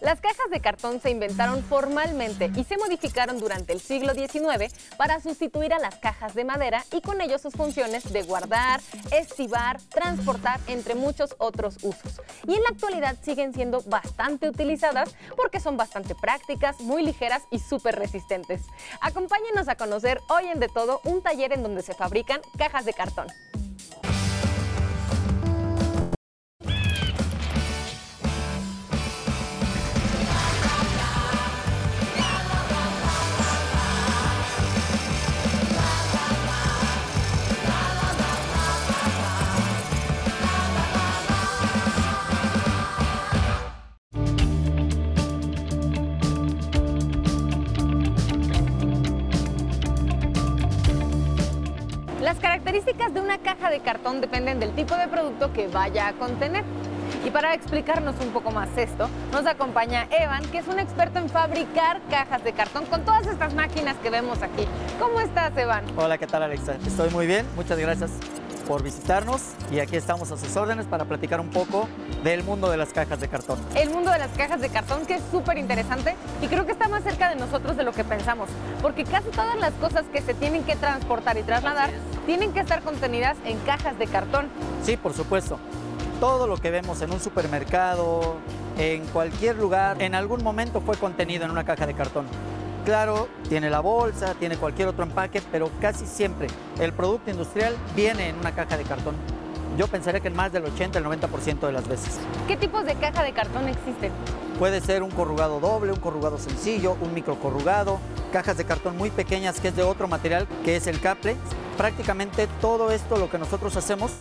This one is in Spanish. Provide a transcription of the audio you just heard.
Las cajas de cartón se inventaron formalmente y se modificaron durante el siglo XIX para sustituir a las cajas de madera y con ello sus funciones de guardar, estivar, transportar, entre muchos otros usos. Y en la actualidad siguen siendo bastante utilizadas porque son bastante prácticas, muy ligeras y súper resistentes. Acompáñenos a conocer hoy en De Todo un taller en donde se fabrican cajas de cartón. Características de una caja de cartón dependen del tipo de producto que vaya a contener. Y para explicarnos un poco más esto, nos acompaña Evan, que es un experto en fabricar cajas de cartón con todas estas máquinas que vemos aquí. ¿Cómo estás, Evan? Hola, ¿qué tal, Alexa? Estoy muy bien, muchas gracias por visitarnos y aquí estamos a sus órdenes para platicar un poco del mundo de las cajas de cartón. El mundo de las cajas de cartón que es súper interesante y creo que está más cerca de nosotros de lo que pensamos, porque casi todas las cosas que se tienen que transportar y trasladar tienen que estar contenidas en cajas de cartón. Sí, por supuesto. Todo lo que vemos en un supermercado, en cualquier lugar, en algún momento fue contenido en una caja de cartón. Claro, tiene la bolsa, tiene cualquier otro empaque, pero casi siempre el producto industrial viene en una caja de cartón. Yo pensaría que en más del 80, el 90% de las veces. ¿Qué tipos de caja de cartón existen? Puede ser un corrugado doble, un corrugado sencillo, un micro corrugado, cajas de cartón muy pequeñas que es de otro material que es el caple. Prácticamente todo esto lo que nosotros hacemos